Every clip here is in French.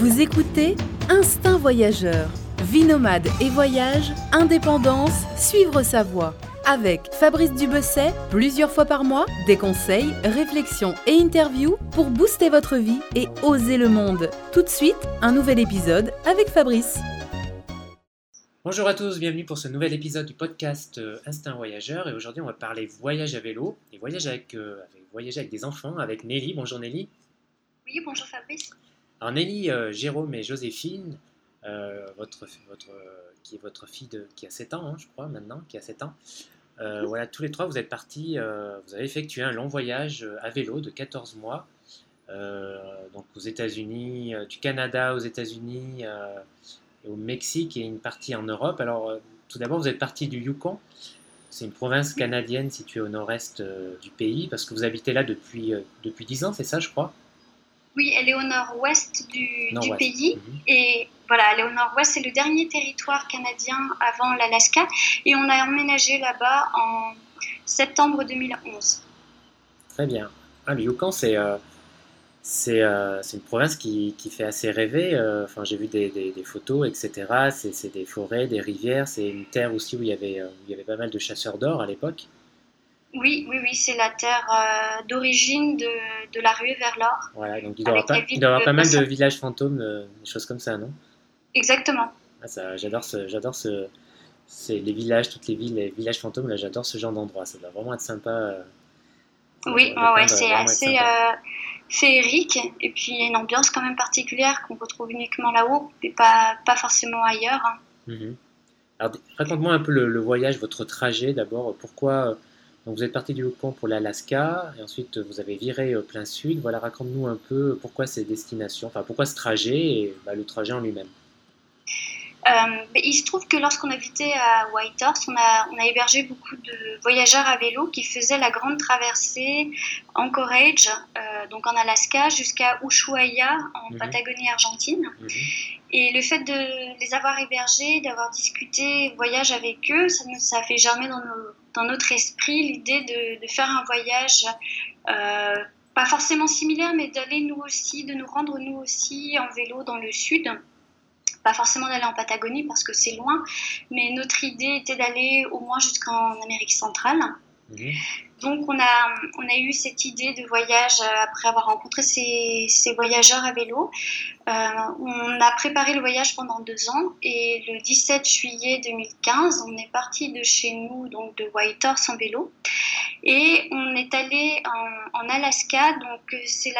Vous écoutez Instinct Voyageur. Vie nomade et voyage, indépendance, suivre sa voie. Avec Fabrice Dubesset, plusieurs fois par mois, des conseils, réflexions et interviews pour booster votre vie et oser le monde. Tout de suite, un nouvel épisode avec Fabrice. Bonjour à tous, bienvenue pour ce nouvel épisode du podcast euh, Instinct Voyageur. Et aujourd'hui, on va parler voyage à vélo et voyage avec, euh, avec- voyager avec des enfants avec Nelly. Bonjour Nelly. Oui, bonjour Fabrice. Alors Nelly, euh, Jérôme et Joséphine, euh, votre, votre, qui est votre fille de, qui a 7 ans, hein, je crois, maintenant, qui a 7 ans. Euh, voilà, tous les trois, vous êtes partis, vous avez effectué un long voyage à vélo de 14 mois, donc aux États-Unis, du Canada aux États-Unis, au Mexique et une partie en Europe. Alors, tout d'abord, vous êtes parti du Yukon. C'est une province canadienne située au nord-est du pays, parce que vous habitez là depuis, depuis 10 ans, c'est ça, je crois? Oui, elle est au nord-ouest du, pays. Mhm. Et voilà, elle est au nord-ouest, c'est le dernier territoire canadien avant l'Alaska. Et on a emménagé là-bas en septembre 2011. Très bien. Ah, le Yukon, c'est euh, euh, c'est une province qui, qui fait assez rêver. euh, Enfin, j'ai vu des, des- des photos, etc. C'est c'est des forêts, des rivières. C'est une terre aussi où il y avait, où il y avait pas mal de chasseurs d'or à l'époque. Oui, oui, oui, c'est la terre euh, d'origine de, de la ruée vers l'or. Voilà, donc il doit y avoir, pas, ville il doit y avoir de pas mal de villages fantômes, euh, des choses comme ça, non? Exactement. ah, ça, J'adore ce, j'adore ce, c'est les villages, toutes les villes, les villages fantômes. Là, j'adore ce genre d'endroit. Ça doit vraiment être sympa. euh, Oui, ouais, c'est assez féerique. Et puis, il y a une ambiance quand même particulière qu'on retrouve uniquement là-haut, et pas, pas forcément ailleurs. hein. Mhm. Alors, raconte-moi un peu le, le voyage, votre trajet d'abord. Pourquoi donc vous êtes parti du Yukon pour l'Alaska et ensuite vous avez viré euh, plein sud. Voilà, raconte-nous un peu pourquoi ces destinations, enfin pourquoi ce trajet et bah, le trajet en lui-même. Euh, mais il se trouve que lorsqu'on habitait à Whitehorse, on a, on a hébergé beaucoup de voyageurs à vélo qui faisaient la grande traversée Anchorage, euh, donc en Alaska, jusqu'à Ushuaia, en Mhm. Patagonie argentine. Mhm. Et le fait de les avoir hébergés, d'avoir discuté voyage avec eux, ça, ça a fait germer dans, nos- dans notre esprit l'idée de, de faire un voyage, euh, pas forcément similaire, mais d'aller nous aussi, de nous rendre nous aussi en vélo dans le sud. Pas forcément d'aller en Patagonie parce que c'est loin, mais notre idée était d'aller au moins jusqu'en Amérique centrale. Donc on a, on a eu cette idée de voyage euh, après avoir rencontré ces, ces voyageurs à vélo. Euh, on a préparé le voyage pendant deux ans et le 17 juillet 2015, on est parti de chez nous, donc de Whitehorse en vélo. Et on est allé en, en Alaska, donc euh, c'est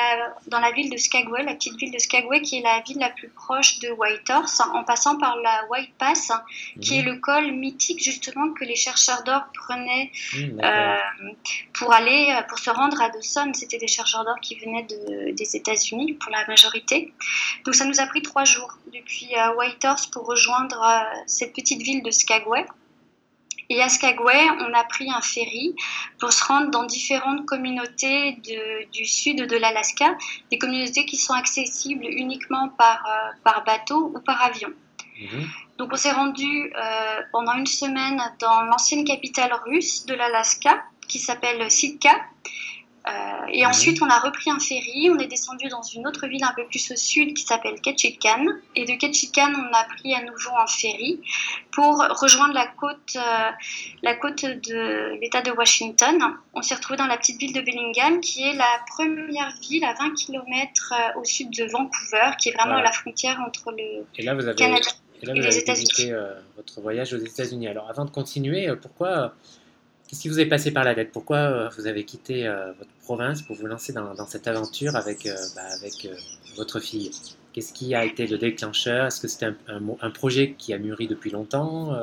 dans la ville de Skagway, la petite ville de Skagway qui est la ville la plus proche de Whitehorse, en passant par la White Pass, qui est Mhm. le col mythique justement que les chercheurs d'or prenaient d'accord. euh, pour aller, pour se rendre à Dawson. C'était des chercheurs d'or qui venaient de- des États-Unis pour la majorité. Donc ça nous a pris trois jours depuis euh, Whitehorse pour rejoindre euh, cette petite ville de Skagway. Et à Skagway, on a pris un ferry pour se rendre dans différentes communautés de- du sud de l'Alaska, des communautés qui sont accessibles uniquement par, euh, par bateau ou par avion. Mhm. Donc on s'est rendu euh, pendant une semaine dans l'ancienne capitale russe de l'Alaska qui s'appelle Sitka. Euh, et ensuite on a repris un ferry, on est descendu dans une autre ville un peu plus au sud qui s'appelle Ketchikan. Et de Ketchikan on a pris à nouveau un ferry pour rejoindre la côte, euh, la côte de l'État de Washington. On s'est retrouvé dans la petite ville de Bellingham qui est la première ville à 20 km au sud de Vancouver, qui est vraiment Voilà. à la frontière entre le Et là vous avez, Canada et là, et vous les avez États-Unis. euh, votre voyage aux États-Unis. Alors avant de continuer, euh, pourquoi euh, Qu'est-ce qui vous est passé par la tête Pourquoi euh, vous avez quitté euh, votre province pour vous lancer dans, cette aventure avec, euh, bah, votre fille? Qu'est-ce qui a été le déclencheur? Est-ce que c'était un, projet qui a mûri depuis longtemps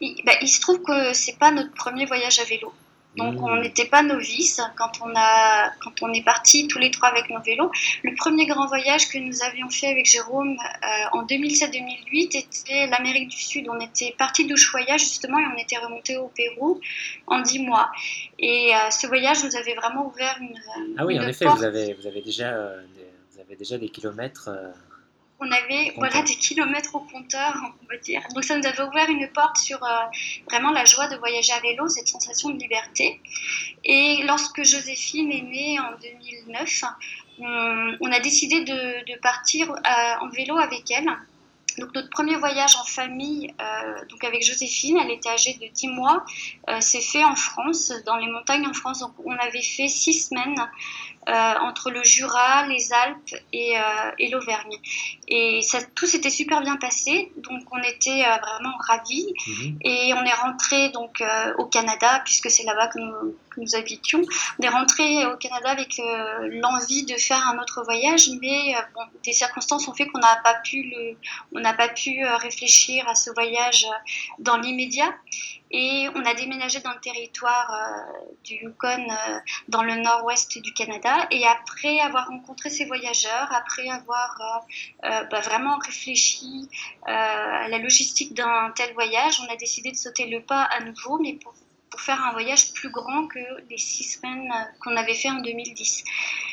Il, bah, il se trouve que c'est pas notre premier voyage à vélo. Donc Hmm. on n'était pas novices quand on a quand on est partis tous les trois avec nos vélos. Le premier grand voyage que nous avions fait avec Jérôme euh, en 2007-2008 était l'Amérique du Sud. On était partis d'Ushuaia justement et on était remonté au Pérou en dix mois. Et euh, ce voyage nous avait vraiment ouvert une Ah oui, en effet, vous avez, vous avez déjà, euh, des, vous avez déjà des kilomètres on avait voilà, des kilomètres au compteur, on va dire. Donc ça nous avait ouvert une porte sur euh, vraiment la joie de voyager à vélo, cette sensation de liberté. Et lorsque Joséphine est née en 2009, on, a décidé de, de partir euh, en vélo avec elle. Donc notre premier voyage en famille, euh, donc avec Joséphine, elle était âgée de 10 mois, s'est fait en France, dans les montagnes en France. Donc on avait fait six semaines euh, entre le Jura, les Alpes et, euh, et l'Auvergne. Et ça, tout s'était super bien passé, donc on était euh, vraiment ravis. Mhm. Et on est rentré donc au Canada, puisque c'est là-bas que nous, nous, habitions. On est rentré au Canada avec l'envie de faire un autre voyage, mais bon, des circonstances ont fait qu'on n'a pas pu le, on n'a pas pu réfléchir à ce voyage dans l'immédiat. Et on a déménagé dans le territoire euh, du Yukon, euh, dans le nord-ouest du Canada. Et après avoir rencontré ces voyageurs, après avoir euh, bah, vraiment réfléchi à la logistique d'un tel voyage, on a décidé de sauter le pas à nouveau, mais pour pour faire un voyage plus grand que les six semaines euh, qu'on avait fait en 2010.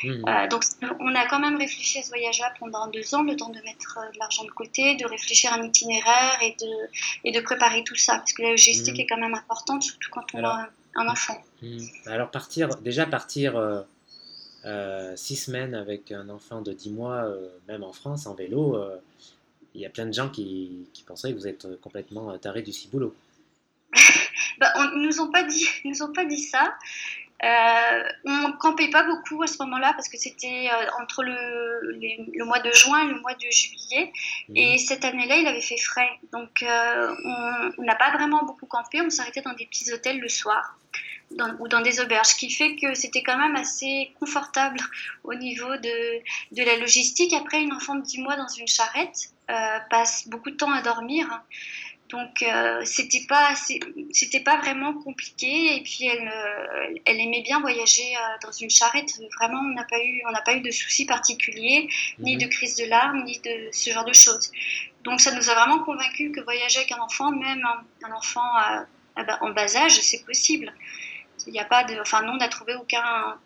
Mmh. Euh, donc on a quand même réfléchi à ce voyage-là pendant deux ans, le temps de mettre euh, de l'argent de côté, de réfléchir à un itinéraire et de, et de préparer tout ça, parce que la logistique mmh. est quand même importante, surtout quand on a un enfant. Mmh. Alors partir, déjà partir six semaines avec un enfant de 10 mois, même en France, en vélo, il y a plein de gens qui, qui penseraient que vous êtes complètement taré du ciboulot. bah, on, ils nous ont pas dit, nous ont pas dit ça. Euh, on campait pas beaucoup à ce moment-là parce que c'était euh, entre le, le, mois de juin et le mois de juillet. Mhm. Et cette année-là, il avait fait frais. Donc, euh, on n'a pas vraiment beaucoup campé. On s'arrêtait dans des petits hôtels le soir ou dans des auberges, ce qui fait que c'était quand même assez confortable au niveau de, de, la logistique. Après, une enfant de 10 mois dans une charrette euh, passe beaucoup de temps à dormir. Donc euh, c'était pas c'était pas vraiment compliqué et puis elle euh, elle aimait bien voyager euh, dans une charrette. Vraiment on n'a pas eu on n'a pas eu de soucis particuliers ni mhm. de crise de larmes ni de ce genre de choses. Donc ça nous a vraiment convaincu que voyager avec un enfant, même un, enfant en bas âge, c'est possible. Il n'y a pas de, enfin, nous, on n'a trouvé aucun,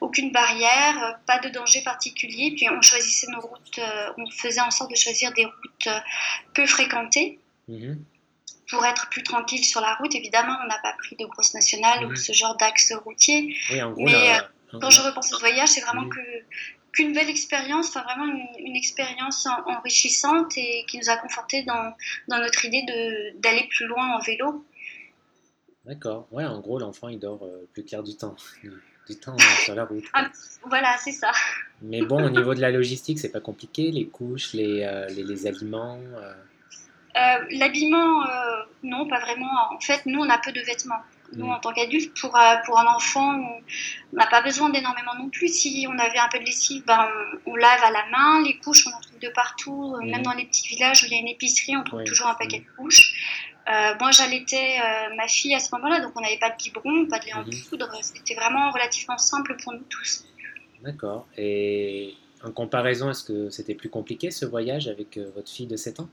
aucune barrière, pas de danger particulier. Puis on choisissait nos routes, on faisait en sorte de choisir des routes peu fréquentées. Mhm pour être plus tranquille sur la route. Évidemment, on n'a pas pris de grosses nationales ou mhm. ce genre d'axe routier. mais euh, quand je repense ce voyage, c'est vraiment que qu'une belle expérience, enfin vraiment une, expérience enrichissante et qui nous a conforté dans, dans notre idée d'aller plus loin en vélo. D'accord. Ouais, en gros, l'enfant, il dort euh, plus clair du temps. Du temps euh, sur la route. Ah, voilà, c'est ça. Mais bon, au niveau de la logistique, c'est pas compliqué. Les couches, les, les, les aliments. Euh, l'habillement, euh, non, pas vraiment. En fait, nous, on a peu de vêtements. Nous, en tant qu'adultes, pour, euh, pour un enfant, on n'a pas besoin d'énormément non plus. Si on avait un peu de lessive, ben, on, lave à la main. Les couches, on en trouve de partout. Même dans les petits villages où il y a une épicerie, on trouve toujours un paquet de couches. moi, j'allaitais ma fille à ce moment-là, donc on n'avait pas de biberon, pas de lait en poudre. C'était vraiment relativement simple pour nous tous. D'accord. Et en comparaison, est-ce que c'était plus compliqué ce voyage avec votre fille de 7 ans?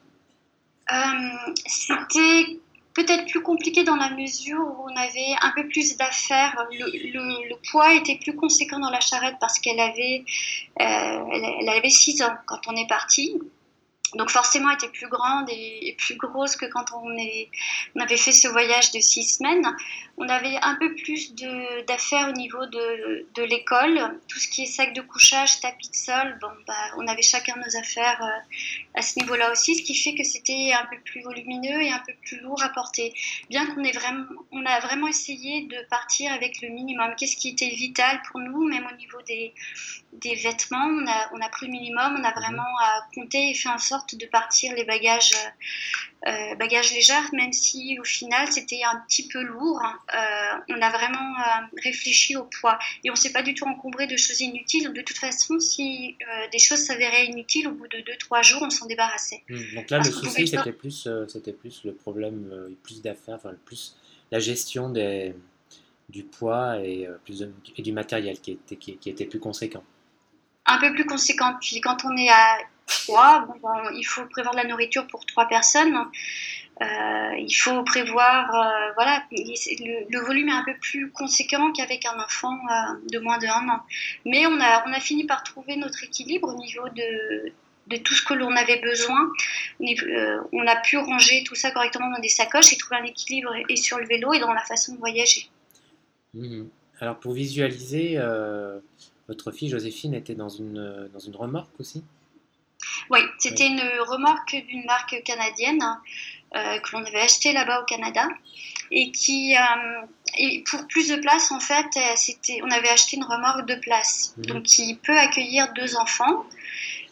Euh, c'était peut-être plus compliqué dans la mesure où on avait un peu plus d'affaires. Le, poids était plus conséquent dans la charrette parce qu'elle avait, euh, elle, avait 6 ans quand on est parti donc forcément elle était plus grande et, plus grosse que quand on, avait fait ce voyage de six semaines. On avait un peu plus d'affaires au niveau de, l'école, tout ce qui est sac de couchage, tapis de sol. Bon, bah, on avait chacun nos affaires euh, à ce niveau-là aussi, ce qui fait que c'était un peu plus volumineux et un peu plus lourd à porter. Bien qu'on ait a vraiment essayé de partir avec le minimum. Qu'est-ce qui était vital pour nous, même au niveau des, des vêtements, on a, on a pris le minimum, on a mhm. vraiment compté et fait en sorte de partir les bagages, euh, bagages légers, même si au final c'était un petit peu lourd. Euh, on a vraiment euh, réfléchi au poids et on s'est pas du tout encombré de choses inutiles. De toute façon, si des choses s'avéraient inutiles, au bout de 2-3 jours, on s'en débarrassait. Hmm, donc là, le souci, c'était plus, c'était plus le problème, plus d'affaires, enfin, plus la gestion des, du poids et, plus et du matériel qui était, qui, qui était plus conséquent un peu plus conséquente. Puis quand on est à 3, bon, il faut prévoir de la nourriture pour trois personnes. Euh, il faut prévoir, euh, voilà, le, volume est un peu plus conséquent qu'avec un enfant euh, de moins de un an. Mais on a, on a fini par trouver notre équilibre au niveau de, de tout ce que l'on avait besoin. on a pu ranger tout ça correctement dans des sacoches et trouver un équilibre et sur le vélo et dans la façon de voyager. Mmh. Alors pour visualiser, votre fille Joséphine était dans une, dans une remorque aussi? Oui, c'était une remorque d'une marque canadienne euh, que l'on avait acheté là-bas au Canada et qui euh, et pour plus de place en fait euh, c'était on avait acheté une remorque de place. Mhm. donc qui peut accueillir deux enfants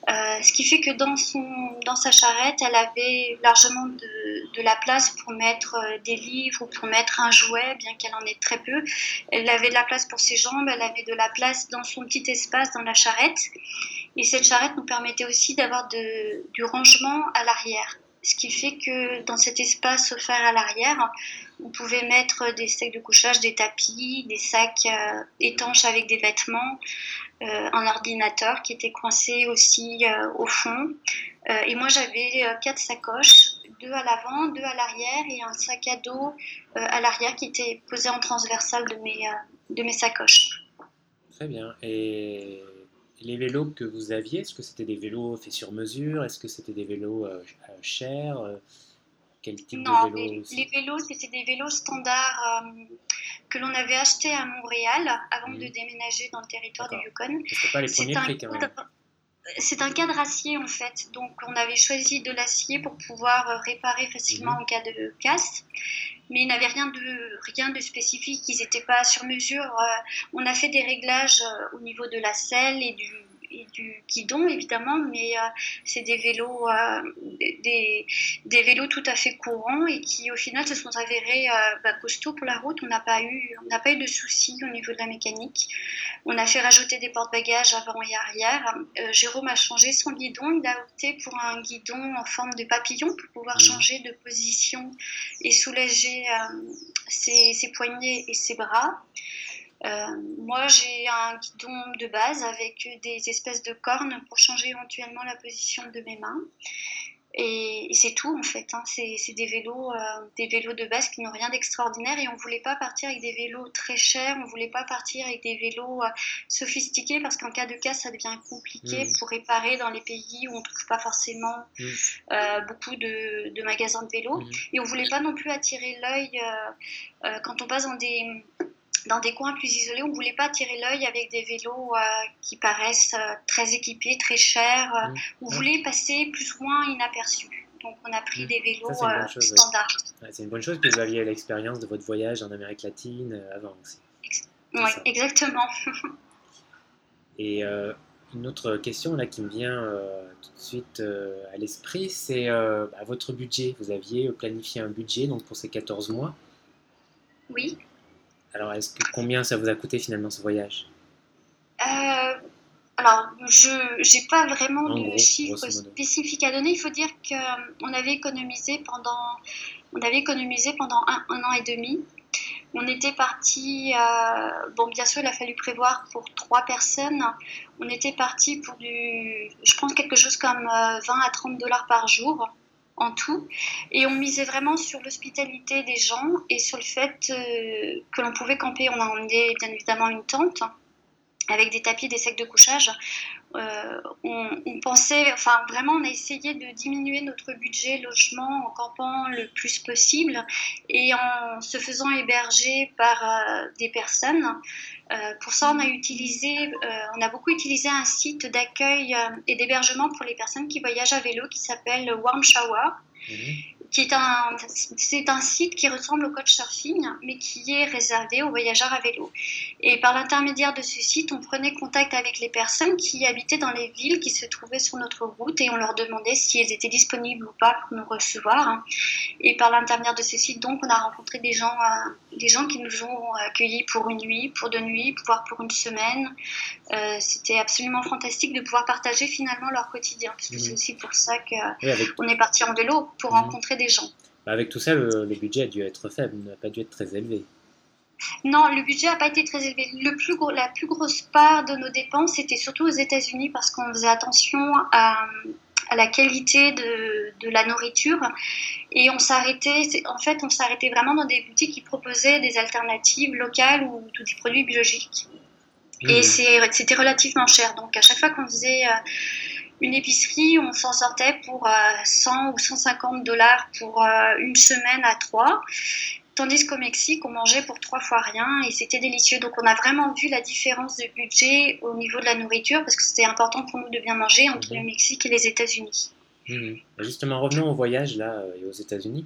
ce qui fait que dans son dans sa charrette elle avait largement de, la place pour mettre des livres ou pour mettre un jouet bien qu'elle en ait très peu. Elle avait de la place pour ses jambes elle avait de la place dans son petit espace dans la charrette. Et cette charrette nous permettait aussi d'avoir du rangement à l'arrière. Ce qui fait que dans cet espace offert à l'arrière, on pouvait mettre des sacs de couchage, des tapis, des sacs euh, étanches avec des vêtements, euh, un ordinateur qui était coincé aussi euh, au fond. et moi j'avais quatre sacoches, deux à l'avant, deux à l'arrière et un sac à dos à l'arrière qui était posé en transversal de mes, de mes sacoches. Très bien. Et les vélos que vous aviez, est-ce que c'était des vélos faits sur mesure? Est-ce que c'était des vélos euh, euh, chers? euh, Quel type de vélos les, les vélos, c'était des vélos standards que l'on avait achetés à Montréal avant de déménager dans le territoire du Yukon. C'était pas les premiers prix quand même. C'est un cadre acier en fait, donc on avait choisi de l'acier pour pouvoir réparer facilement mhm. en cas de casse mais ils n'avaient rien de, rien de spécifique, ils n'étaient pas sur mesure. Euh, on a fait des réglages euh, au niveau de la selle et du, et du guidon évidemment, mais euh, c'est des vélos, euh, des, des, vélos tout à fait courants et qui au final se sont avérés euh, bah, costauds pour la route. On n'a pas eu, on n'a pas eu de soucis au niveau de la mécanique. On a fait rajouter des porte-bagages avant et arrière. Jérôme a changé son guidon. Il a opté pour un guidon en forme de papillon pour pouvoir mmh. changer de position et soulager ses, ses poignets et ses bras. Euh, moi, j'ai un guidon de base avec des espèces de cornes pour changer éventuellement la position de mes mains. Et, c'est tout en fait. Hein. C'est des vélos, euh, des vélos de base qui n'ont rien d'extraordinaire. Et on voulait pas partir avec des vélos très chers. On voulait pas partir avec des vélos euh, sophistiqués parce qu'en cas de casse, ça devient compliqué mmh. pour réparer dans les pays où on trouve pas forcément mmh. beaucoup de, de, magasins de vélos. Mmh. Et on voulait pas non plus attirer l'œil quand on passe dans des dans des coins plus isolés, on ne voulait pas tirer l'œil avec des vélos euh, qui paraissent euh, très équipés, très chers. Euh, mmh. On voulait passer plus ou moins inaperçu. Donc on a pris mmh. des vélos standards. c'est une bonne chose que vous aviez l'expérience de votre voyage en Amérique latine avant aussi. Oui, exactement. Et une autre question là qui me vient tout de suite à l'esprit, c'est bah, votre budget. Vous aviez planifié un budget donc pour ces 14 mois. Oui. Alors, est-ce que combien ça vous a coûté finalement ce voyage? Euh, Alors, je n'ai pas vraiment de chiffres spécifiques à donner. Il faut dire qu'on avait économisé pendant, on avait économisé pendant un, an et demi. On était parti, euh, bon bien sûr il a fallu prévoir pour trois personnes, on était parti pour du, je pense quelque chose comme 20 euh, à 30 dollars par jour en tout. Et on misait vraiment sur l'hospitalité des gens et sur le fait euh, que l'on pouvait camper. On a emmené bien évidemment une tente avec des tapis, des sacs de couchage. Euh, on, pensait, enfin vraiment, on a essayé de diminuer notre budget logement en campant le plus possible et en se faisant héberger par euh, des personnes. Euh, pour ça, on a utilisé, on a beaucoup utilisé un site d'accueil et d'hébergement pour les personnes qui voyagent à vélo qui s'appelle Warm Shower. Mhm qui est un, c'est un site qui ressemble au Couchsurfing, mais qui est réservé aux voyageurs à vélo. Et par l'intermédiaire de ce site, on prenait contact avec les personnes qui habitaient dans les villes qui se trouvaient sur notre route et on leur demandait si elles étaient disponibles ou pas pour nous recevoir. Et par l'intermédiaire de ce site, donc, on a rencontré des gens, euh, des gens qui nous ont accueillis pour une nuit, pour deux nuits, voire pour une semaine. Euh, c'était absolument fantastique de pouvoir partager finalement leur quotidien, parce que c'est aussi pour ça qu'on est parti en vélo, pour mmh. rencontrer des gens. Bah, avec tout ça, le, budget a dû être faible, n'a pas dû être très élevé. Non, le budget n'a pas été très élevé. Le plus gros, la plus grosse part de nos dépenses, c'était surtout aux États-Unis parce qu'on faisait attention à, la qualité de, de, la nourriture et on s'arrêtait, en fait, on s'arrêtait vraiment dans des boutiques qui proposaient des alternatives locales ou, des produits biologiques. Et mmh. c'était relativement cher. Donc à chaque fois qu'on faisait euh, une épicerie, on s'en sortait pour 100 ou 150 dollars pour une semaine à trois. Tandis qu'au Mexique, on mangeait pour trois fois rien et c'était délicieux. Donc on a vraiment vu la différence de budget au niveau de la nourriture parce que c'était important pour nous de bien manger entre le Mexique et les États-Unis. Mmh. Justement, revenons au voyage là et aux États-Unis.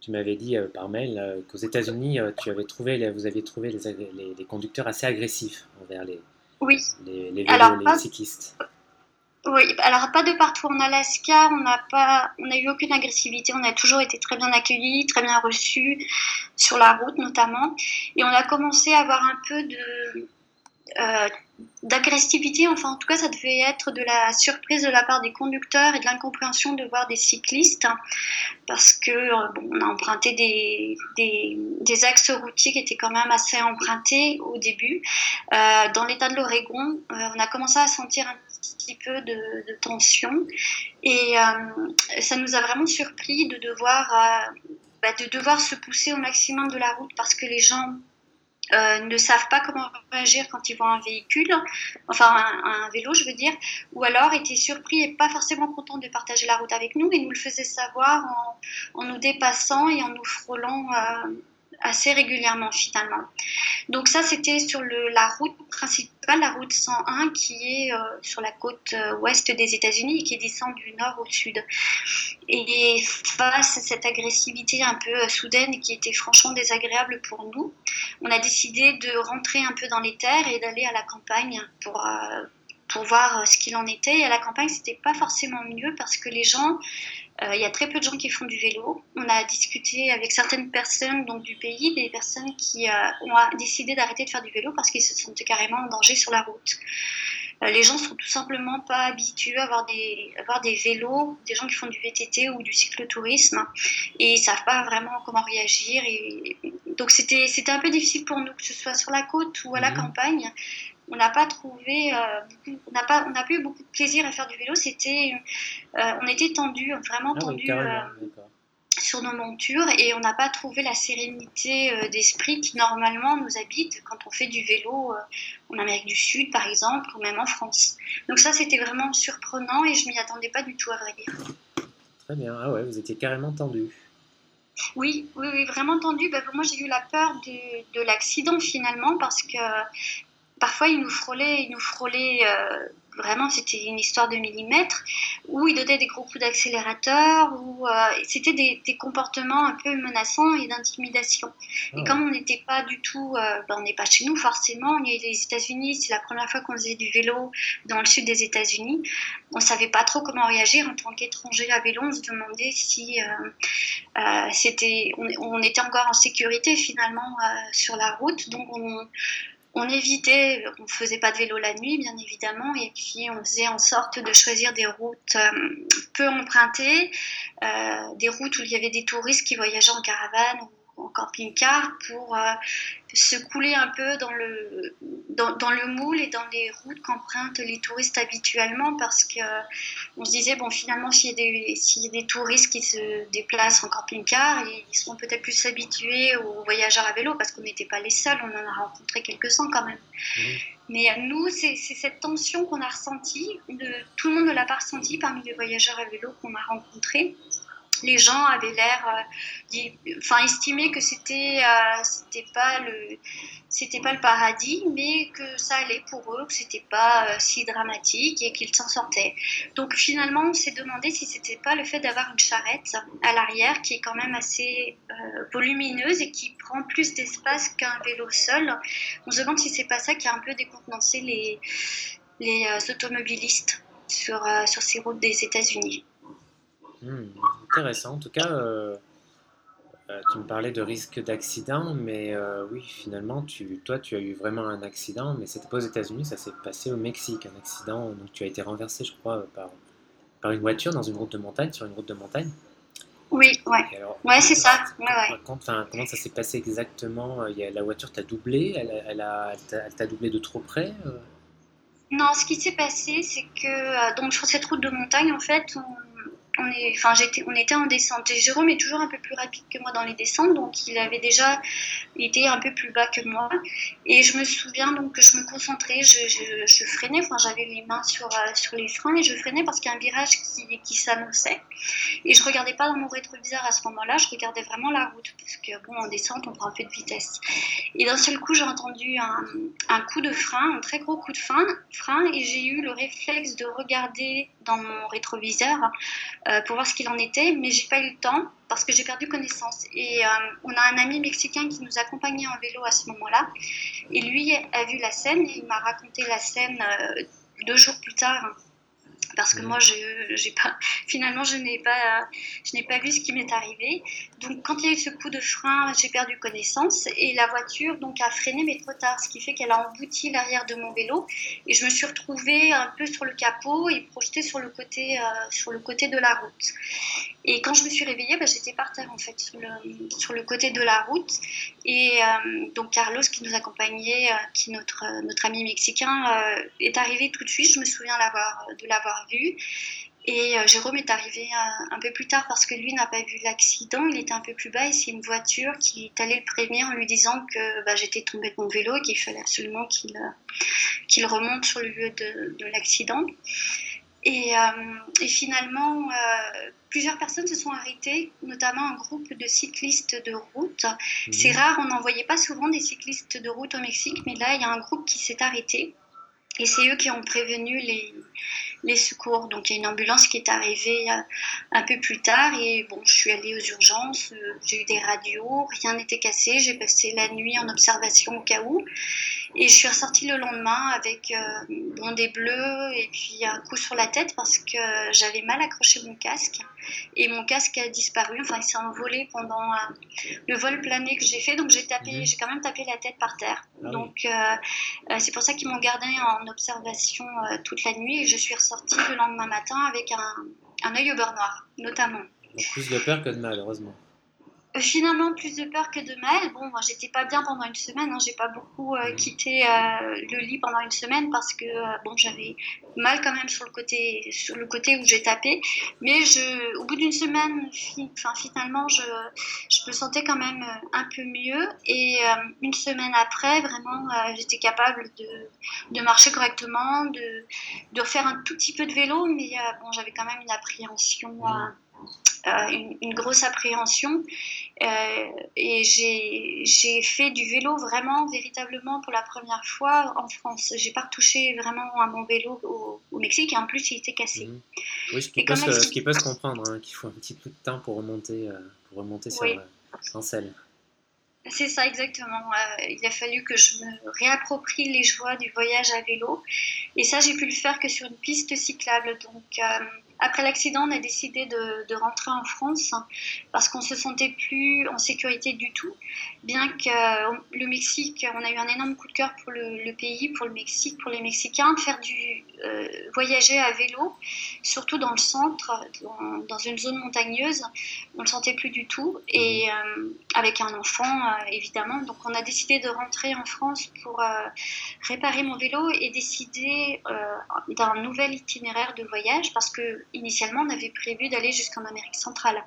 Tu m'avais dit par mail qu'aux États-Unis, tu avais trouvé, vous aviez trouvé les, conducteurs assez agressifs envers les, oui. les, les, vélos, les cyclistes. Oui, alors pas de partout. En Alaska, on n'a pas, on a eu aucune agressivité, on a toujours été très bien accueillis, très bien reçus sur la route notamment, et on a commencé à avoir un peu euh, d'agressivité, enfin en tout cas ça devait être de la surprise de la part des conducteurs et de l'incompréhension de voir des cyclistes, parce que euh, bon, on a emprunté des, des, des, axes routiers qui étaient quand même assez empruntés au début. Euh, dans l'état de l'Oregon, on a commencé à sentir un petit peu de, tension. Et euh, ça nous a vraiment surpris de devoir, euh, bah, de devoir se pousser au maximum de la route parce que les gens euh, ne savent pas comment réagir quand ils voient un véhicule, enfin un, vélo je veux dire, ou alors étaient surpris et pas forcément contents de partager la route avec nous et nous le faisaient savoir en, en nous dépassant et en nous frôlant assez régulièrement finalement. Donc ça c'était sur la route principale, la route 101 qui est euh, sur la côte euh, ouest des États-Unis et qui descend du nord au sud. Et face à cette agressivité un peu euh, soudaine qui était franchement désagréable pour nous, on a décidé de rentrer un peu dans les terres et d'aller à la campagne pour pour voir ce qu'il en était. Et à la campagne, c'était pas forcément mieux parce que les gens il y a très peu de gens qui font du vélo. On a discuté avec certaines personnes donc, du pays, des personnes qui euh, ont décidé d'arrêter de faire du vélo parce qu'ils se sentaient carrément en danger sur la route. Euh, les gens sont tout simplement pas habitués à avoir des, avoir des vélos, des gens qui font du VTT ou du cyclotourisme, et ils savent pas vraiment comment réagir. Et, donc c'était un peu difficile pour nous, que ce soit sur la côte ou à la mmh. campagne on n'a pas trouvé, euh, on n'a pas, on pas eu beaucoup de plaisir à faire du vélo. C'était, euh, on était tendu, vraiment ah tendu euh, sur nos montures et on n'a pas trouvé la sérénité d'esprit qui normalement nous habite quand on fait du vélo en Amérique du Sud, par exemple, ou même en France. Donc ça, c'était vraiment surprenant et je m'y attendais pas du tout à vrai dire. Très bien. Ah ouais, vous étiez carrément tendu. Oui, oui, oui, vraiment tendu. Bah, moi, j'ai eu la peur de, de l'accident finalement parce que parfois il nous frôlait, il nous frôlait euh, vraiment, c'était une histoire de millimètres, où il donnait des gros coups d'accélérateur, où euh, c'était des, comportements un peu menaçants et d'intimidation. Et ah. comme on n'était pas du tout, euh, ben, on n'est pas chez nous forcément, on est les États-Unis, c'est la première fois qu'on faisait du vélo dans le sud des États-Unis, on savait pas trop comment réagir en tant qu'étranger à vélo, on se demandait si c'était, on, on, était encore en sécurité finalement sur la route, donc on, on évitait, on faisait pas de vélo la nuit, bien évidemment, et puis on faisait en sorte de choisir des routes euh, peu empruntées, euh, des routes où il y avait des touristes qui voyageaient en caravane en camping-car pour euh, se couler un peu dans le, dans, le moule et dans les routes qu'empruntent les touristes habituellement parce que on se disait, bon, finalement, s'il y, a des, y a des touristes qui se déplacent en camping-car, ils seront peut-être plus habitués aux voyageurs à vélo parce qu'on n'était pas les seuls, on en a rencontré quelques-uns quand même. Mmh. Mais nous, c'est cette tension qu'on a ressentie, tout le monde ne l'a pas ressentie parmi les voyageurs à vélo qu'on a rencontrés les gens avaient l'air, euh, enfin, estimer que c'était, euh, pas le, c'était pas le paradis, mais que ça allait pour eux, que c'était pas euh, si dramatique et qu'ils s'en sortaient. Donc finalement, on s'est demandé si c'était pas le fait d'avoir une charrette à l'arrière qui est quand même assez volumineuse et qui prend plus d'espace qu'un vélo seul. On se demande si c'est pas ça qui a un peu décontenancé les, les automobilistes sur, sur ces routes des États-Unis. Hmm, intéressant. En tout cas, euh, euh, tu me parlais de risque d'accident, mais euh, oui, finalement, tu, toi, tu as eu vraiment un accident, mais c'était pas aux États-Unis, ça s'est passé au Mexique, un accident. Donc, tu as été renversé, je crois, par, par une voiture dans une route de montagne, sur une route de montagne. Oui, ouais. ouais, c'est ça. comment ça s'est passé exactement? La voiture t'a doublé Elle, elle, elle t'a doublé de trop près Non, ce qui s'est passé, c'est que donc sur cette route de montagne, en fait, on on, enfin, j'étais, on était en descente. Jérôme est toujours un peu plus rapide que moi dans les descentes, donc il avait déjà été un peu plus bas que moi. Et je me souviens donc que je me concentrais, je, freinais, enfin, j'avais les mains sur, euh, sur les freins et je freinais parce qu'il y a un virage qui, qui s'annonçait. Et je regardais pas dans mon rétroviseur à ce moment-là, je regardais vraiment la route, parce que bon, en descente, on prend un peu de vitesse. Et d'un seul coup, j'ai entendu un, un, coup de frein, un très gros coup de frein, frein et j'ai eu le réflexe de regarder dans mon rétroviseur euh, pour voir ce qu'il en était, mais j'ai pas eu le temps parce que j'ai perdu connaissance. Et euh, on a un ami mexicain qui nous accompagnait en vélo à ce moment-là, et lui a vu la scène, et il m'a raconté la scène euh, deux jours plus tard parce que moi, je, j'ai pas, finalement, je n'ai pas, je n'ai pas vu ce qui m'est arrivé. Donc, quand il y a eu ce coup de frein, j'ai perdu connaissance et la voiture donc a freiné mais trop tard, ce qui fait qu'elle a embouti l'arrière de mon vélo et je me suis retrouvée un peu sur le capot et projetée sur le côté, euh, sur le côté de la route. Et quand je me suis réveillée, bah, j'étais par terre en fait sur le, sur le côté de la route et euh, donc Carlos qui nous accompagnait, euh, qui notre notre ami mexicain, est arrivé tout de suite. Je me souviens l'avoir de l'avoir vu. Et euh, Jérôme est arrivé un, peu plus tard parce que lui n'a pas vu l'accident, il était un peu plus bas et c'est une voiture qui est allée le prévenir en lui disant que bah, j'étais tombée de mon vélo et qu'il fallait absolument qu'il euh, qu'il remonte sur le lieu de, de l'accident. Et, euh, et, finalement, plusieurs personnes se sont arrêtées, notamment un groupe de cyclistes de route. Mhm. C'est rare, on n'en voyait pas souvent des cyclistes de route au Mexique, mais là, il y a un groupe qui s'est arrêté. Et c'est eux qui ont prévenu les, les secours. Donc il y a une ambulance qui est arrivée euh, un peu plus tard et bon, je suis allée aux urgences, euh, j'ai eu des radios, rien n'était cassé, j'ai passé la nuit en observation au cas où et je suis ressortie le lendemain avec euh, bon, des bleus et puis un coup sur la tête parce que j'avais mal accroché mon casque et mon casque a disparu, enfin il s'est envolé pendant le vol plané que j'ai fait donc j'ai tapé, mhm. j'ai quand même tapé la tête par terre. Ah donc c'est pour ça qu'ils m'ont gardé en observation toute la nuit et je suis ressortie sortie le lendemain matin avec un, un œil au beurre noir, notamment. plus de peur que de mal, heureusement. Euh, finalement, plus de peur que de mal. Bon, moi, j'étais pas bien pendant une semaine. Hein. J'ai pas beaucoup euh, quitté euh, le lit pendant une semaine parce que bon, j'avais mal quand même sur le côté, sur le côté où j'ai tapé. Mais je, au bout d'une semaine, finalement, je, je me sentais quand même un peu mieux. Et une semaine après, vraiment, j'étais capable de, de, marcher correctement, de, de refaire un tout petit peu de vélo. Mais bon, j'avais quand même une appréhension. Euh, une, grosse appréhension. Euh, et j'ai fait du vélo vraiment, véritablement pour la première fois en France. J'ai pas retouché vraiment à mon vélo au, Mexique et en plus il était cassé. Mhm. Oui, ce qui, peut se, ce qui, peut se, comprendre, hein, qu'il faut un petit peu de temps pour remonter, euh, pour remonter sur, en selle. C'est ça exactement. il a fallu que je me réapproprie les joies du voyage à vélo. Et ça, j'ai pu le faire que sur une piste cyclable. Donc, après l'accident, on a décidé de, rentrer en France parce qu'on se sentait plus en sécurité du tout. Bien que euh, le Mexique, on a eu un énorme coup de cœur pour le, pays, pour le Mexique, pour les Mexicains, faire du euh, voyager à vélo, surtout dans le centre, dans, une zone montagneuse, on le sentait plus du tout. Et mhm. euh, avec un enfant, évidemment, donc on a décidé de rentrer en France pour réparer mon vélo et décider d'un nouvel itinéraire de voyage parce que initialement, on avait prévu d'aller jusqu'en Amérique centrale.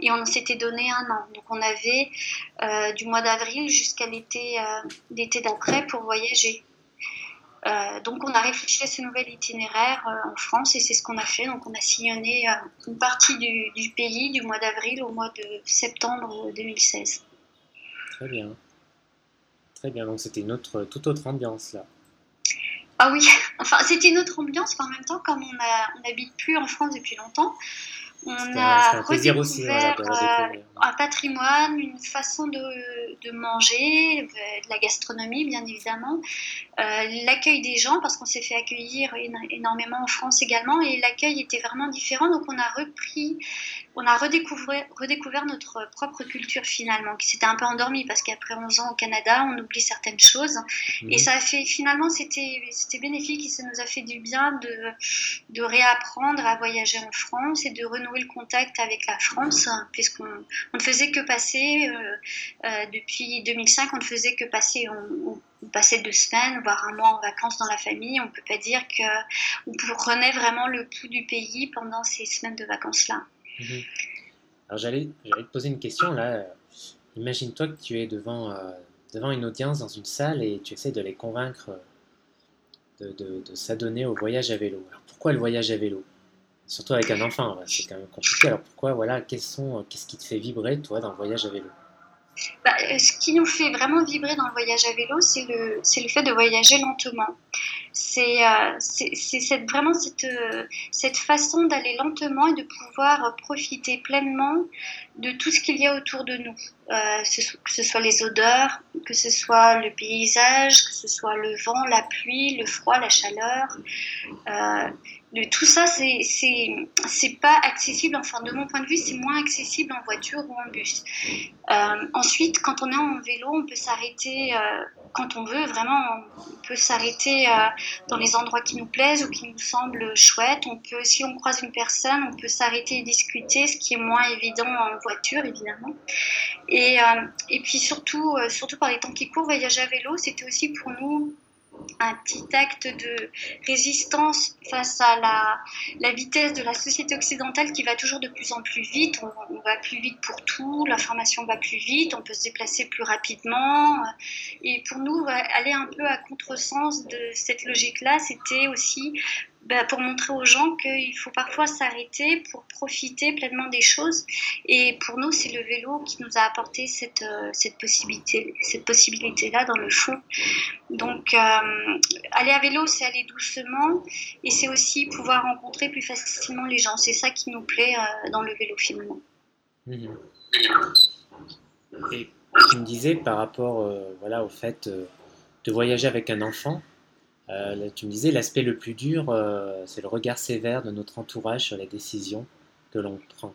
Et on s'était donné un an. Donc on avait euh, du mois d'avril jusqu'à l'été euh, d'après pour voyager. Euh, donc on a réfléchi à ce nouvel itinéraire en France et c'est ce qu'on a fait. Donc on a sillonné une partie du, du pays du mois d'avril au mois de septembre 2016. Très bien. Très bien, donc c'était une autre, toute autre ambiance là. Ah oui, enfin c'était une autre ambiance, mais en même temps, comme on n'habite plus en France depuis longtemps, on a redécouvert euh, un patrimoine, une façon de, de, manger, de la gastronomie bien évidemment, euh, l'accueil des gens parce qu'on s'est fait accueillir énormément en France également et l'accueil était vraiment différent donc on a repris on a redécouvert, redécouvert notre propre culture finalement, qui s'était un peu endormie parce qu'après 11 ans au Canada, on oublie certaines choses. Mhm. Et ça a fait, finalement, c'était bénéfique et ça nous a fait du bien de, de réapprendre à voyager en France et de renouer le contact avec la France, puisqu'on on ne faisait que passer, euh, euh, depuis 2005, on ne faisait que passer, on, on passait deux semaines, voire un mois en vacances dans la famille. On ne peut pas dire qu'on prenait vraiment le pouls du pays pendant ces semaines de vacances-là. Mhm. Alors j'allais, te poser une question là. Imagine-toi que tu es devant, euh, devant une audience dans une salle et tu essaies de les convaincre de, de, s'adonner au voyage à vélo. Alors pourquoi le voyage à vélo? Surtout avec un enfant, c'est quand même compliqué. Alors pourquoi, voilà, qu'est-ce qui te fait vibrer toi dans le voyage à vélo? Bah, euh, ce qui nous fait vraiment vibrer dans le voyage à vélo, c'est le, le fait de voyager lentement. C'est euh, vraiment cette, euh, cette façon d'aller lentement et de pouvoir profiter pleinement de tout ce qu'il y a autour de nous. que ce soit les odeurs, que ce soit le paysage, que ce soit le vent, la pluie, le froid, la chaleur tout ça, c'est pas accessible, enfin de mon point de vue, c'est moins accessible en voiture ou en bus. Euh, ensuite, quand on est en vélo, on peut s'arrêter euh, quand on veut, vraiment, on peut s'arrêter euh, dans les endroits qui nous plaisent ou qui nous semblent chouettes. On peut, si on croise une personne, on peut s'arrêter et discuter, ce qui est moins évident en voiture, évidemment. Et, et puis surtout, surtout par les temps qui courent, voyager à vélo, c'était aussi pour nous un petit acte de résistance face à la, vitesse de la société occidentale qui va toujours de plus en plus vite. On, va plus vite pour tout, l'information va plus vite, on peut se déplacer plus rapidement. Et pour nous, aller un peu à contresens de cette logique-là, c'était aussi bah, pour montrer aux gens qu'il faut parfois s'arrêter pour profiter pleinement des choses. Et pour nous, c'est le vélo qui nous a apporté cette, euh, cette possibilité, cette possibilité-là dans le fond. Donc, euh, aller à vélo, c'est aller doucement et c'est aussi pouvoir rencontrer plus facilement les gens. C'est ça qui nous plaît euh, dans le vélo finalement. Et tu me disais par rapport voilà, au fait de voyager avec un enfant, euh, tu me disais, l'aspect le plus dur, euh, c'est le regard sévère de notre entourage sur les décisions que l'on prend.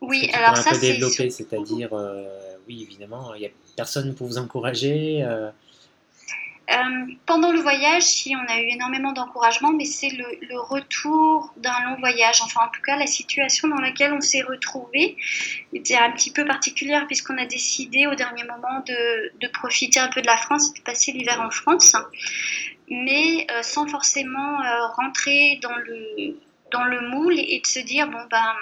Oui, alors ça, c'est. développer, c'est-à-dire, euh, oui, évidemment, il n'y a personne pour vous encourager. pendant le voyage, si on a eu énormément d'encouragement, mais c'est le, retour d'un long voyage. Enfin, en tout cas, la situation dans laquelle on s'est retrouvé était un petit peu particulière puisqu'on a décidé au dernier moment de, de, profiter un peu de la France, de passer l'hiver en France mais euh, sans forcément euh, rentrer dans le, dans le moule et de se dire bon ben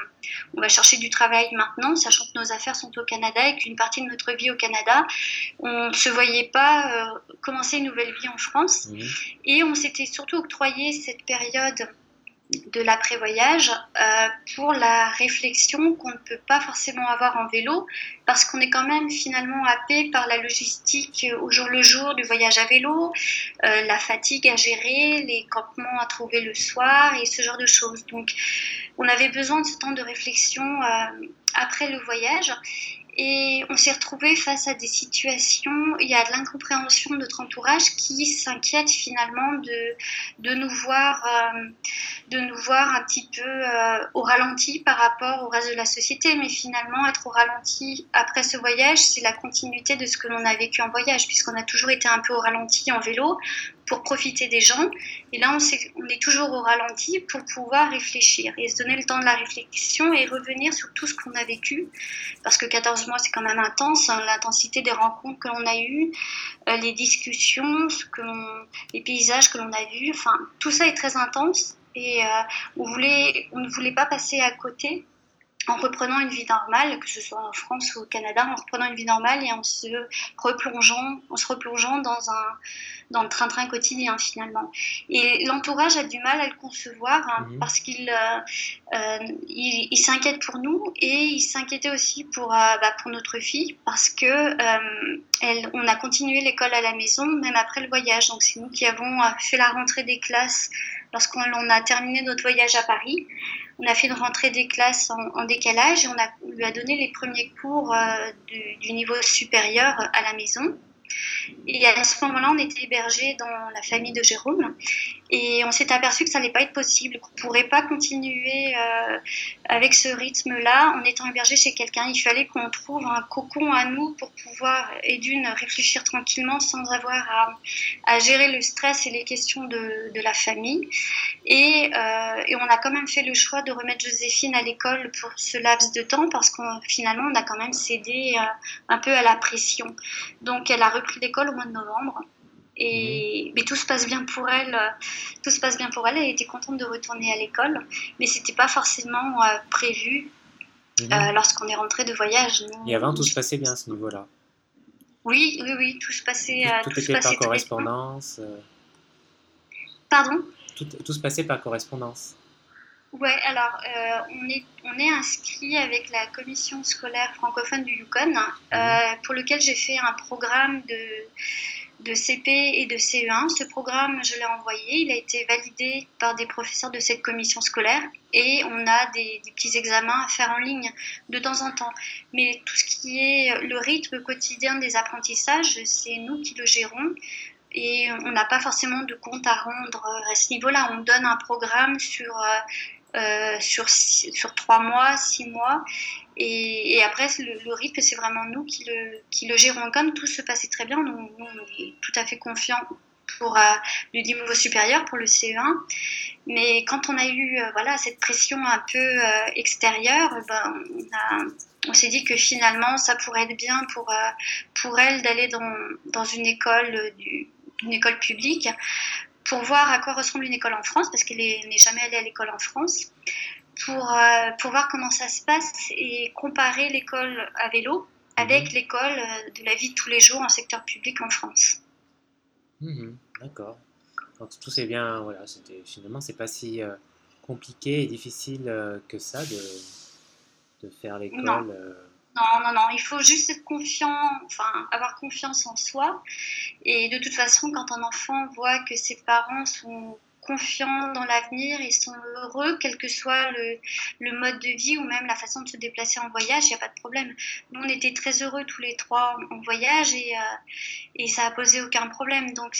on va chercher du travail maintenant, sachant que nos affaires sont au Canada et qu'une partie de notre vie au Canada, on ne se voyait pas euh, commencer une nouvelle vie en France. Mmh. Et on s'était surtout octroyé cette période de l'après-voyage euh, pour la réflexion qu'on ne peut pas forcément avoir en vélo parce qu'on est quand même finalement happé par la logistique au jour le jour du voyage à vélo, euh, la fatigue à gérer, les campements à trouver le soir et ce genre de choses. Donc on avait besoin de ce temps de réflexion euh, après le voyage et on s'est retrouvé face à des situations, il y a de l'incompréhension de notre entourage qui s'inquiète finalement de, de, nous voir, euh, de nous voir un petit peu euh, au ralenti par rapport au reste de la société. Mais finalement, être au ralenti après ce voyage, c'est la continuité de ce que l'on a vécu en voyage, puisqu'on a toujours été un peu au ralenti en vélo pour profiter des gens. Et là, on, est, toujours au ralenti pour pouvoir réfléchir et se donner le temps de la réflexion et revenir sur tout ce qu'on a vécu. Parce que 14 mois, c'est quand même intense, hein, l'intensité des rencontres que l'on a eues, euh, les discussions, les paysages que l'on a vus, enfin, tout ça est très intense. Et euh, on, voulait, on ne voulait pas passer à côté en reprenant une vie normale, que ce soit en France ou au Canada, en reprenant une vie normale et en se replongeant, en se replongeant dans un dans le train-train quotidien finalement. Et l'entourage a du mal à le concevoir hein, mhm. parce qu'il euh, euh, il, s'inquiète pour nous et il s'inquiétait aussi pour euh, bah, pour notre fille parce que elle, on a continué l'école à la maison même après le voyage. Donc c'est nous qui avons fait la rentrée des classes lorsqu'on a terminé notre voyage à Paris. On a fait une rentrée des classes en, décalage et on, lui a donné les premiers cours euh, du, niveau supérieur à la maison. Et à ce moment-là, on était hébergé dans la famille de Jérôme. Et on s'est aperçu que ça n'allait pas être possible, qu'on ne pourrait pas continuer euh, avec ce rythme-là en étant hébergé chez quelqu'un. Il fallait qu'on trouve un cocon à nous pour pouvoir, et d'une, réfléchir tranquillement sans avoir à, gérer le stress et les questions de, la famille. Et, euh, et, on a quand même fait le choix de remettre Joséphine à l'école pour ce laps de temps parce qu'on finalement, on a quand même cédé euh, un peu à la pression. Donc, elle a repris l'école au mois de novembre. Et, mhm. Mais tout se passe bien pour elle. Tout se passe bien pour elle. Elle était contente de retourner à l'école, mais c'était pas forcément prévu mhm. lorsqu'on est rentré de voyage. Et avant, tout se passait bien à ce niveau-là. Oui, oui, oui, tout se passait. Tout, tout, était par correspondance. Pardon? Tout, tout, se passait par correspondance. Ouais, alors euh, on, est, on est inscrit avec la commission scolaire francophone du Yukon, mhm. euh, pour lequel j'ai fait un programme de, de CP et de CE1. Ce programme, je l'ai envoyé, il a été validé par des professeurs de cette commission scolaire et on a des, des, petits examens à faire en ligne de temps en temps. Mais tout ce qui est le rythme quotidien des apprentissages, c'est nous qui le gérons et on n'a pas forcément de compte à rendre à ce niveau-là. On donne un programme sur euh, sur, sur trois mois, six mois. Et, après, le, rythme, c'est vraiment nous qui le, qui le gérons. Comme tout se passait très bien, nous, on est tout à fait confiants pour euh, le niveau supérieur, pour le CE1. Mais quand on a eu euh, voilà, cette pression un peu extérieure, ben, on, on s'est dit que finalement, ça pourrait être bien pour, pour elle d'aller dans, dans une école, une école publique pour voir à quoi ressemble une école en France, parce qu'elle n'est jamais allée à l'école en France, pour, euh, pour voir comment ça se passe et comparer l'école à vélo avec mhm. l'école euh, de la vie de tous les jours en secteur public en France. Mhm, d'accord. Donc tout c'est bien, voilà, finalement c'est pas si euh, compliqué et difficile que ça de, de faire l'école. Non, non, non, il faut juste être confiant, enfin avoir confiance en soi. Et de toute façon, quand un enfant voit que ses parents sont confiants dans l'avenir, ils sont heureux, quel que soit le, mode de vie ou même la façon de se déplacer en voyage, il n'y a pas de problème. Nous, on était très heureux tous les trois en voyage et, euh, et ça a posé aucun problème. Donc,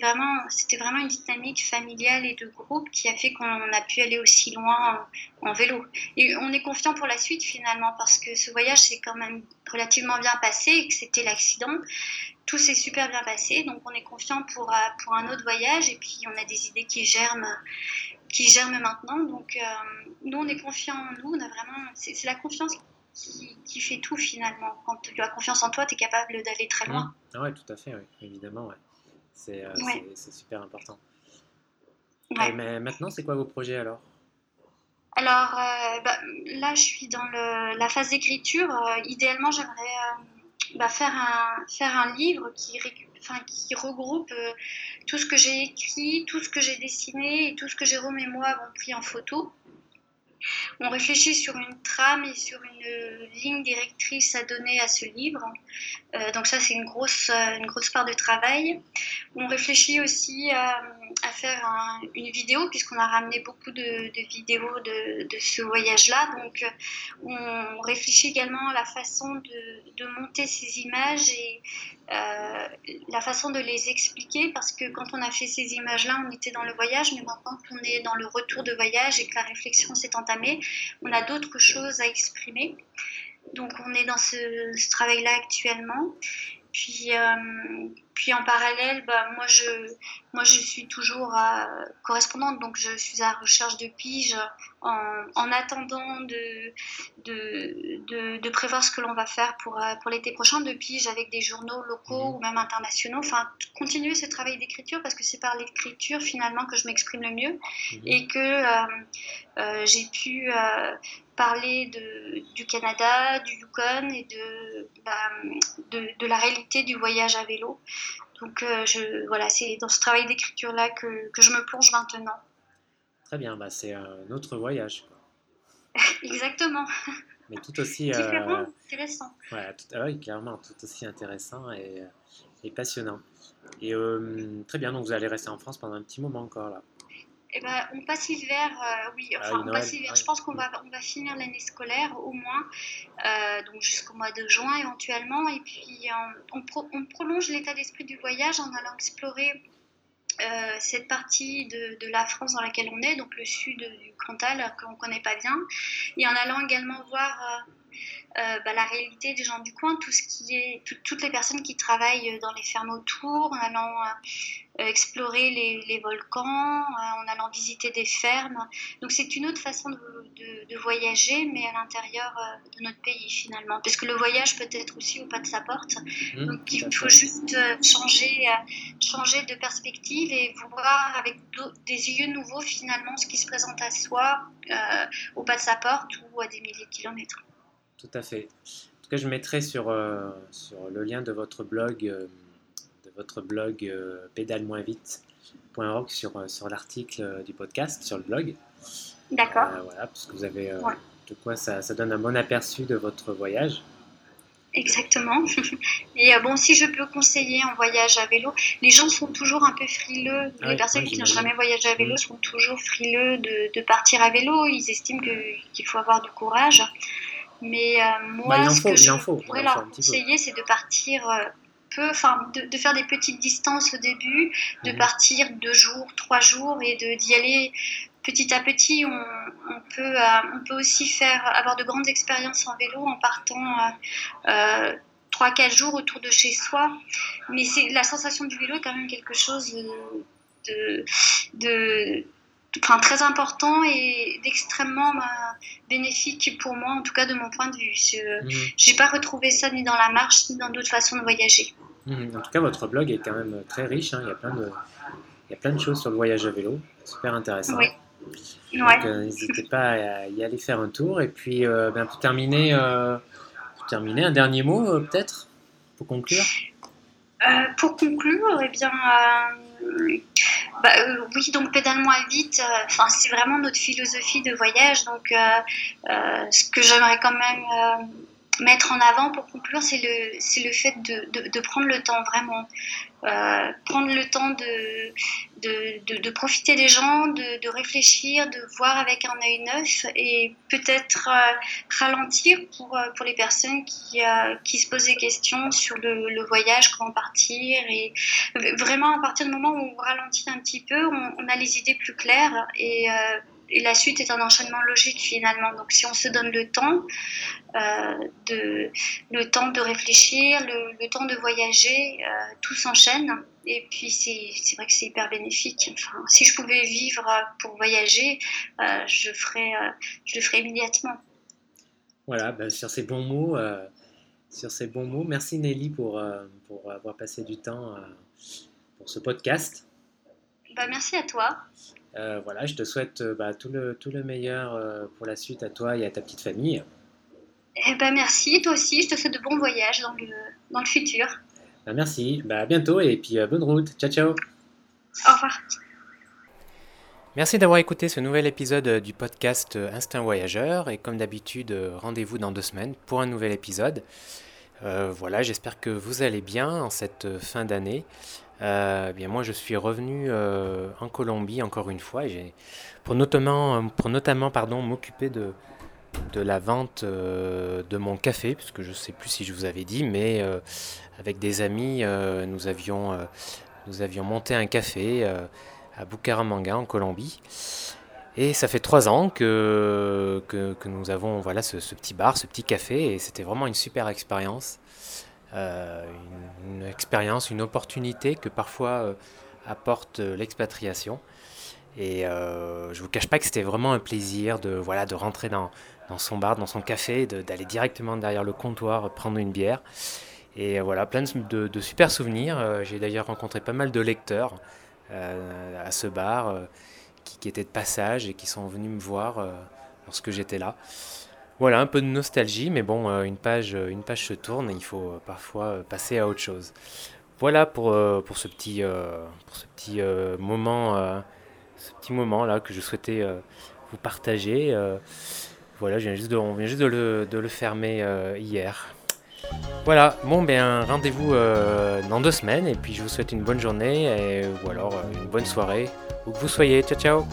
vraiment, c'était vraiment une dynamique familiale et de groupe qui a fait qu'on a pu aller aussi loin en, en, vélo. Et on est confiant pour la suite finalement parce que ce voyage s'est quand même relativement bien passé et que c'était l'accident tout s'est super bien passé, donc on est confiant pour, euh, pour un autre voyage et puis on a des idées qui germent, qui germent maintenant. Donc euh, nous, on est confiant en nous, on a vraiment, c'est la confiance qui, qui, fait tout finalement. Quand tu as confiance en toi, tu es capable d'aller très loin. Ah oui, tout à fait, évidemment. Ouais. C'est euh, super important. mais maintenant, c'est quoi vos projets alors? Alors bah, là, je suis dans le, la phase d'écriture. idéalement, j'aimerais bah, faire, un, faire un livre qui, regroupe euh, tout ce que j'ai écrit, tout ce que j'ai dessiné et tout ce que Jérôme et moi avons pris en photo. On réfléchit sur une trame et sur une ligne directrice à donner à ce livre. Euh, donc ça, c'est une grosse, une grosse part de travail. On réfléchit aussi à, faire une vidéo, puisqu'on a ramené beaucoup de, vidéos de, ce voyage-là. Donc on réfléchit également à la façon de, monter ces images et euh, la façon de les expliquer, parce que quand on a fait ces images-là, on était dans le voyage, mais maintenant qu'on est dans le retour de voyage et que la réflexion s'est entamée, on a d'autres choses à exprimer. Donc on est dans ce, travail-là actuellement. Puis, euh, puis en parallèle, bah, moi, je, moi je suis toujours correspondante, donc je suis à la recherche de piges en, attendant de, de, de, prévoir ce que l'on va faire pour, euh, pour l'été prochain, de piges avec des journaux locaux mhm. ou même internationaux. Enfin, continuer ce travail d'écriture parce que c'est par l'écriture finalement que je m'exprime le mieux mhm. et que euh, j'ai pu parler de, du Canada, du Yukon et de, bah, de, de, la réalité du voyage à vélo. Donc euh, je, voilà, c'est dans ce travail d'écriture-là que, que, je me plonge maintenant. Très bien, bah, c'est un autre voyage. Exactement. Mais tout aussi... Différent, euh, intéressant. Ouais, tout, ah oui, clairement, tout aussi intéressant et, et passionnant. Et euh, très bien, donc vous allez rester en France pendant un petit moment encore là. Eh ben, on passe l'hiver, euh, oui, ah enfin, on passe l'hiver. Je pense qu'on va, on va finir l'année scolaire au moins, euh, donc jusqu'au mois de juin éventuellement. Et puis, on, on, prolonge l'état d'esprit du voyage en allant explorer euh, cette partie de, de, la France dans laquelle on est, donc le sud du Cantal, qu'on ne connaît pas bien, et en allant également voir bah, la réalité des gens du coin, tout ce qui est, toutes les personnes qui travaillent dans les fermes autour, en allant explorer les, volcans, en allant visiter des fermes. Donc c'est une autre façon de, voyager, mais à l'intérieur de notre pays finalement. Parce que le voyage peut être aussi au pas de sa porte. Mmh, Donc il faut juste changer, changer de perspective et voir avec des yeux nouveaux finalement ce qui se présente à soi euh, au pas de sa porte ou à des milliers de kilomètres. Tout à fait. En tout cas, je mettrai sur, euh, sur le lien de votre blog, euh, de votre blog pédale-moins-vite.org sur, sur l'article du podcast, sur le blog. D'accord. voilà, parce que vous avez de quoi ça, ça donne un bon aperçu de votre voyage. Exactement. Et euh, bon, si je peux conseiller en voyage à vélo, les gens sont toujours un peu frileux. les personnes qui n'ont jamais voyagé à vélo mm. sont toujours frileux de, partir à vélo. Ils estiment qu'il faut avoir du courage. Mais euh, moi, bah, ce que je pourrais leur conseiller, c'est de partir euh, peu, enfin, de, faire des petites distances au début, de mm. partir deux jours, trois jours et d'y aller petit à petit, on, peut, euh, on peut aussi faire, avoir de grandes expériences en vélo en partant euh, euh, trois, 4 jours autour de chez soi. Mais la sensation du vélo est quand même quelque chose de, de, très important et d'extrêmement bénéfique pour moi, en tout cas de mon point de vue. Je n'ai mmh. pas retrouvé ça ni dans la marche ni dans d'autres façons de voyager. Mmh. En tout cas, votre blog est quand même très riche. Hein. Il, y a plein de, il y a plein de choses sur le voyage à vélo. Super intéressant. Oui. Donc, euh, n'hésitez pas à y aller faire un tour. Et puis, euh, ben, pour, terminer, euh, pour terminer, un dernier mot peut-être pour conclure? Pour conclure, eh bien, bah, oui, donc pédale moins vite. Enfin, c'est vraiment notre philosophie de voyage. Donc, ce que j'aimerais quand même mettre en avant pour conclure, c'est le, c'est le fait de, de, prendre le temps vraiment. Euh, prendre le temps de, de, profiter des gens, de, réfléchir, de voir avec un œil neuf et peut-être euh, ralentir pour, euh, pour les personnes qui, qui se posent des questions sur le, voyage, comment partir. Et vraiment, à partir du moment où on ralentit un petit peu, on, on a les idées plus claires et la suite est un enchaînement logique finalement. Donc si on se donne le temps, euh, de, le temps de réfléchir, le, temps de voyager, euh, tout s'enchaîne. Et puis c'est vrai que c'est hyper bénéfique. Enfin, si je pouvais vivre pour voyager, euh, je, ferais, je le ferais immédiatement. Voilà, ben, sur ces bons mots, sur ces bons mots, merci Nelly pour, pour avoir passé du temps pour ce podcast. Bah, merci à toi. Euh, voilà, je te souhaite euh, bah, tout, le, tout le meilleur euh, pour la suite à toi et à ta petite famille. Eh ben merci, toi aussi, je te souhaite de bons voyages dans le, dans le futur. Bah, merci, bah, à bientôt et puis bonne route. Ciao, ciao. Au revoir. Merci d'avoir écouté ce nouvel épisode du podcast Instinct Voyageur et comme d'habitude, rendez-vous dans deux semaines pour un nouvel épisode. voilà, j'espère que vous allez bien en cette fin d'année. Euh, bien moi je suis revenu euh, en Colombie encore une fois pour notamment, pour notamment pardon, m'occuper de, de la vente euh, de mon café, puisque je ne sais plus si je vous avais dit, mais avec des amis nous, avions, nous avions monté un café à Bucaramanga en Colombie. Et ça fait trois ans que, que, nous avons voilà, ce, petit bar, ce petit café, et c'était vraiment une super expérience. Euh, une, expérience, une opportunité que parfois euh, apporte euh, l'expatriation. Et je vous cache pas que c'était vraiment un plaisir de, voilà, de rentrer dans, son bar, dans son café, d'aller directement derrière le comptoir prendre une bière. Et voilà, plein de, super souvenirs. J'ai d'ailleurs rencontré pas mal de lecteurs à ce bar qui, étaient de passage et qui sont venus me voir lorsque j'étais là. Voilà, un peu de nostalgie, mais bon, euh, une page, euh, une page se tourne et il faut euh, parfois passer à autre chose. Voilà pour, ce petit moment là que je souhaitais vous partager. voilà, je viens juste de, on vient juste de le, de le fermer hier. Voilà, bon ben rendez-vous dans deux semaines et puis je vous souhaite une bonne journée et, ou alors une bonne soirée où que vous soyez. Ciao ciao